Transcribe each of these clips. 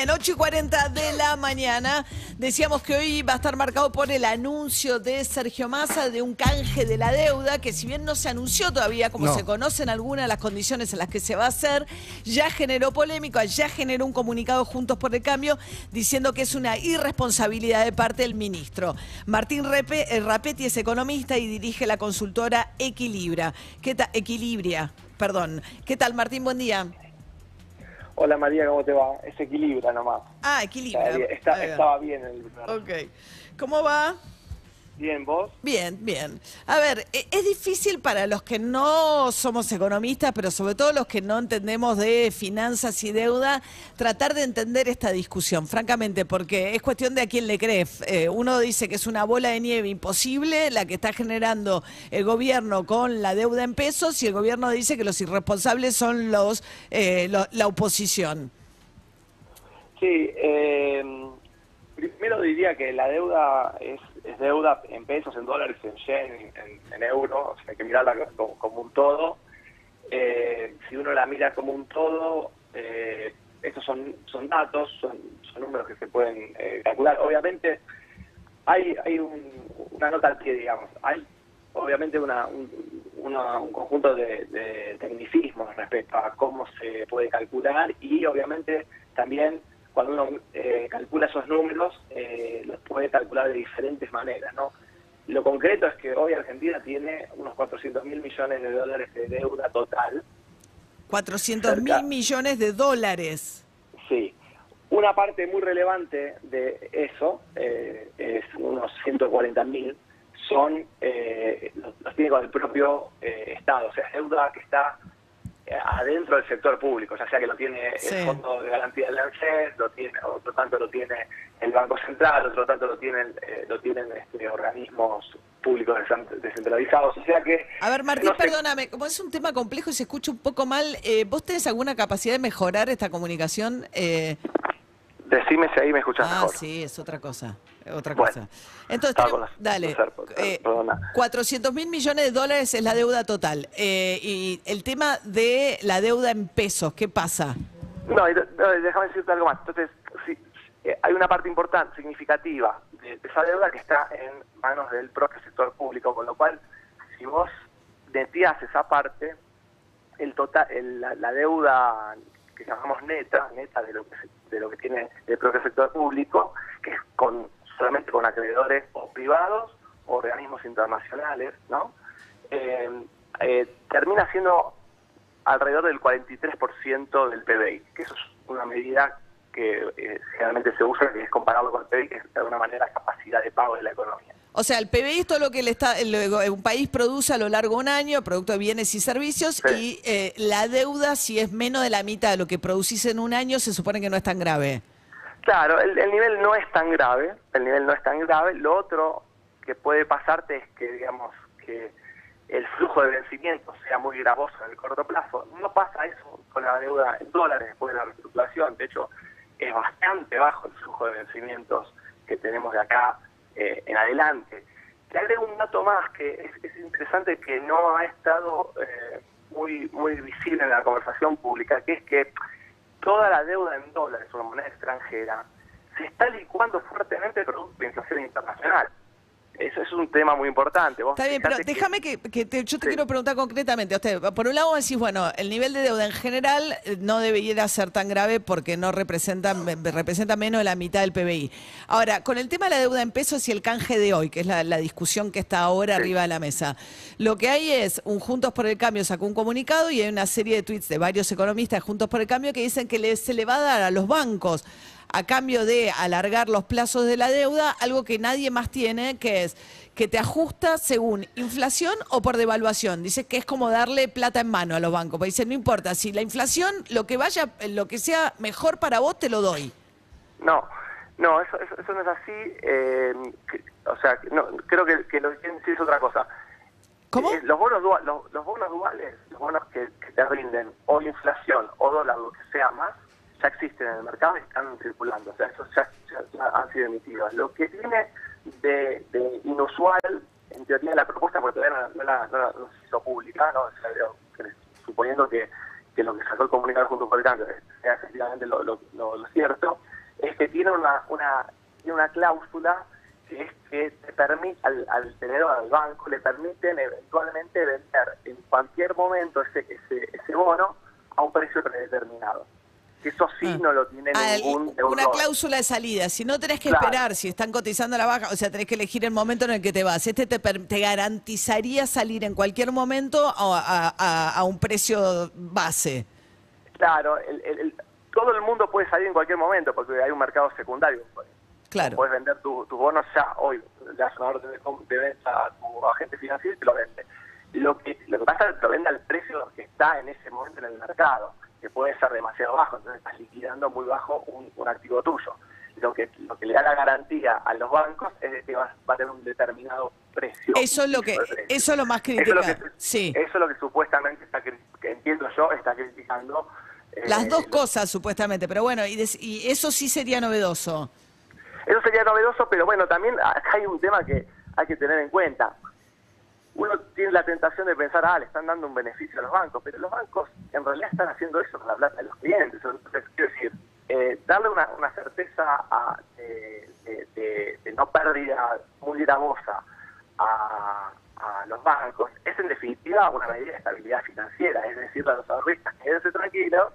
Bien, 8 y 40 de la mañana. Decíamos que hoy va a estar marcado por el anuncio de Sergio Massa de un canje de la deuda, que si bien no se anunció todavía, como No. se conocen algunas de las condiciones en las que se va a hacer, ya generó polémica, ya generó un comunicado Juntos por el Cambio diciendo que es una irresponsabilidad de parte del ministro. Martín Repe, eh, Rapetti es economista y dirige la consultora Equilibra. ¿Qué tal? Equilibria, perdón. ¿Qué tal, Martín? Buen día. Hola María, ¿cómo te va? Es equilibra nomás. Ah, Equilibra. está- estaba bien el. Ok. ¿Cómo va? Bien, ¿vos? Bien, bien. A ver, e- es difícil para los que no somos economistas, pero sobre todo los que no entendemos de finanzas y deuda, tratar de entender esta discusión, francamente, porque es cuestión de a quién le crees. Eh, uno dice que es una bola de nieve imposible la que está generando el gobierno con la deuda en pesos y el gobierno dice que los irresponsables son los eh, lo- la oposición. Sí, eh, primero diría que la deuda es, es deuda en pesos, en dólares, en yen, en, en euros, o sea, hay que mirarla como, un todo. Eh, si uno la mira como un todo, eh, estos son, son datos, son, son números que se pueden eh, calcular. Obviamente hay, hay un- una nota al pie, digamos. Hay obviamente una, un, una- un conjunto de, de tecnicismos respecto a cómo se puede calcular y obviamente también cuando uno eh, calcula esos números eh, los puede calcular de diferentes maneras, ¿no? Lo concreto es que hoy Argentina tiene unos 400 mil millones de dólares de deuda total. 400 mil millones de dólares. Sí. Una parte muy relevante de eso, eh, es unos 140 mil, son, eh, los, los tiene con el propio Estado, o sea, deuda que está adentro del sector público, ya sea que lo tiene Sí. el Fondo de Garantía del ANSES, lo tiene, otro tanto lo tiene el Banco Central, otro tanto lo tienen, eh, lo tienen este, organismos públicos descent- descentralizados, o sea que... A ver, Martín, no sé- perdóname, como es un tema complejo y se escucha un poco mal, eh, ¿vos tenés alguna capacidad de mejorar esta comunicación? Eh, Decime si ahí me escuchas ah, mejor. sí, es otra cosa, otra Bueno, cosa. Entonces, las- dale, eh, perdona. 400 mil millones de dólares es la deuda total. Eh, y el tema de la deuda en pesos, ¿qué pasa? No, déjame decirte algo más. Entonces, sí, eh, hay una parte importante, significativa, de, esa deuda que está en manos del propio sector público, con lo cual, si vos neteás esa parte, el total, el- la, la deuda que llamamos neta, neta de lo que, se- de lo que tiene el propio sector público, que es con solamente con acreedores o privados o organismos internacionales, ¿no? Eh, eh, termina siendo alrededor del 43% del PBI, que eso es una medida que eh, generalmente se usa, que es compararlo con el PBI, que es de alguna manera capacidad de pago de la economía. O sea, el PBI es todo lo que el el- un país produce a lo largo de un año, producto de bienes y servicios, Sí. y eh, la deuda, si es menos de la mitad de lo que producís en un año, se supone que no es tan grave. Claro, el, el nivel no es tan grave, el nivel no es tan grave. Lo otro que puede pasarte es que, digamos, que el flujo de vencimientos sea muy gravoso en el corto plazo. No pasa eso con la deuda en dólares después de la reestructuración. De hecho, es bastante bajo el flujo de vencimientos que tenemos de acá eh, en adelante. Te agrego un dato más que es, es interesante que no ha estado eh, muy, muy visible en la conversación pública, que es que toda la deuda en dólares o en moneda extranjera se está licuando fuertemente producto de inflación internacional. Eso es un tema muy importante. Vos Está bien, pero que- déjame que, que te- yo te Sí. quiero preguntar concretamente usted. Por un lado decís, bueno, el nivel de deuda en general eh, no debería ser tan grave porque no representa, representa menos de la mitad del PBI. Ahora, con el tema de la deuda en pesos y el canje de hoy, que es la, la discusión que está ahora Sí. arriba de la mesa, lo que hay es un Juntos por el Cambio sacó un comunicado y hay una serie de tweets de varios economistas de Juntos por el Cambio que dicen que le- se le va a dar a los bancos a cambio de alargar los plazos de la deuda, algo que nadie más tiene, que es que te ajusta según inflación o por devaluación. Dice que es como darle plata en mano a los bancos. Porque dice, no importa, si la inflación, lo que vaya, lo que sea mejor para vos, te lo doy. No, no, eso, eso, eso no es así. eh, que- o sea, no, creo que, que lo que quieren decir es otra cosa. ¿Cómo? Eh, los bonos dua- los, los bonos duales, los bonos que, que te rinden o inflación o dólar, lo que sea más, ya existen en el mercado y están circulando. O sea, esos ya, han sido emitidos. Lo que tiene de, de inusual en teoría la propuesta, porque todavía no, la, se hizo pública, ¿no? O sea, suponiendo que, lo que sacó el comunicado junto por el cambio sea efectivamente lo, lo- cierto, es que tiene una, una, tiene una cláusula que es que te permite al, al al banco, le permiten eventualmente vender en cualquier momento ese, ese, ese bono a un precio predeterminado. Eso sí Ah. no lo tiene Ah, ningún una cláusula de salida. Si no tenés que Claro. esperar, si están cotizando a la baja, o sea, tenés que elegir el momento en el que te vas. Este te, te garantizaría salir en cualquier momento a, a- a- a un precio base. Claro, el- el- el- todo el mundo puede salir en cualquier momento porque hay un mercado secundario. Claro. Puedes vender tu- tus bonos ya hoy. Le das una orden de venta a tu agente financiero y te lo vende. Lo que, lo que pasa es que lo vende al precio que está en ese momento en el mercado, que puede ser demasiado bajo, entonces estás liquidando muy bajo un, un activo tuyo. Lo que, lo que le da la garantía a los bancos es de que va, va a tener un determinado precio. Eso es lo que, eso es lo más Eso es criticado. Sí. eso es lo que supuestamente está, que entiendo yo, está criticando. eh, Las dos cosas, supuestamente, pero bueno, y, des- y eso sí sería novedoso. Eso sería novedoso, pero bueno, también acá hay un tema que hay que tener en cuenta. Uno tiene la tentación de pensar, ah, le están dando un beneficio a los bancos, pero los bancos en realidad están haciendo eso con la plata de los clientes. Entonces, quiero decir, eh, darle una, una certeza a, de, no pérdida muy gravosa a, a los bancos es en definitiva una medida de estabilidad financiera, es decir, a los ahorristas, quédense tranquilos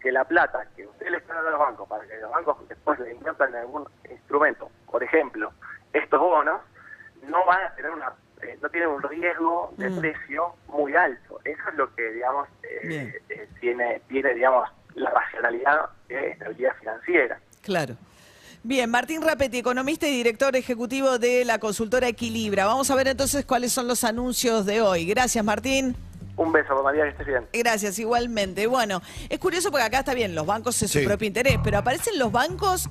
que la plata que ustedes le están dando a los bancos para que los bancos después le inviertan en algún instrumento, por ejemplo, estos bonos, no van a tener una eh, no tienen un riesgo de Mm. precio muy alto. Eso es lo que, digamos, eh, eh, tiene, tiene, digamos, la racionalidad de estabilidad financiera. Claro. Bien, Martín Rapetti, economista y director ejecutivo de la consultora Equilibra. Vamos a ver entonces cuáles son los anuncios de hoy. Gracias, Martín. Un beso, María, que estés bien. Gracias, igualmente. Bueno, es curioso porque acá está bien, los bancos es su Sí. propio interés, pero aparecen los bancos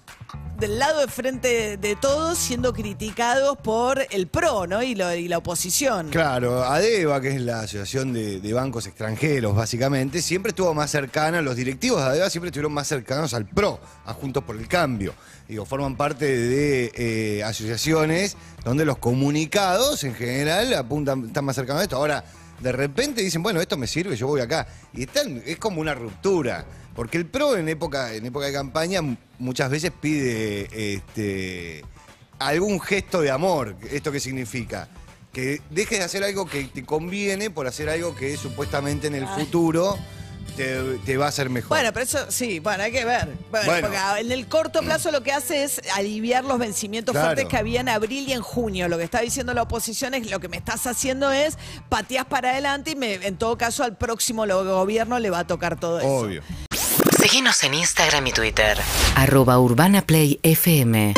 del lado de frente de todos siendo criticados por el PRO, ¿no? Y, la oposición. Claro, ADEVA, que es la Asociación de, de Bancos Extranjeros, básicamente, siempre estuvo más cercana, los directivos de ADEVA siempre estuvieron más cercanos al PRO, a Juntos por el Cambio. Digo, forman parte de eh, asociaciones donde los comunicados en general apuntan, están más cercanos a esto. Ahora, de repente dicen, bueno, esto me sirve, yo voy acá. Y están, es como una ruptura. Porque el PRO en época, en época de campaña muchas veces pide este, algún gesto de amor. ¿Esto qué significa? Que dejes de hacer algo que te conviene por hacer algo que supuestamente en el futuro te, te va a hacer mejor. Bueno, pero eso sí, bueno, hay que ver. Bueno, Bueno. porque en el corto plazo lo que hace es aliviar los vencimientos Claro. fuertes que había en abril y en junio. Lo que está diciendo la oposición es lo que me estás haciendo es pateás para adelante y me- en todo caso al próximo gobierno le va a tocar todo eso. Obvio. Seguinos en Instagram y Twitter. arroba urbanaplayfm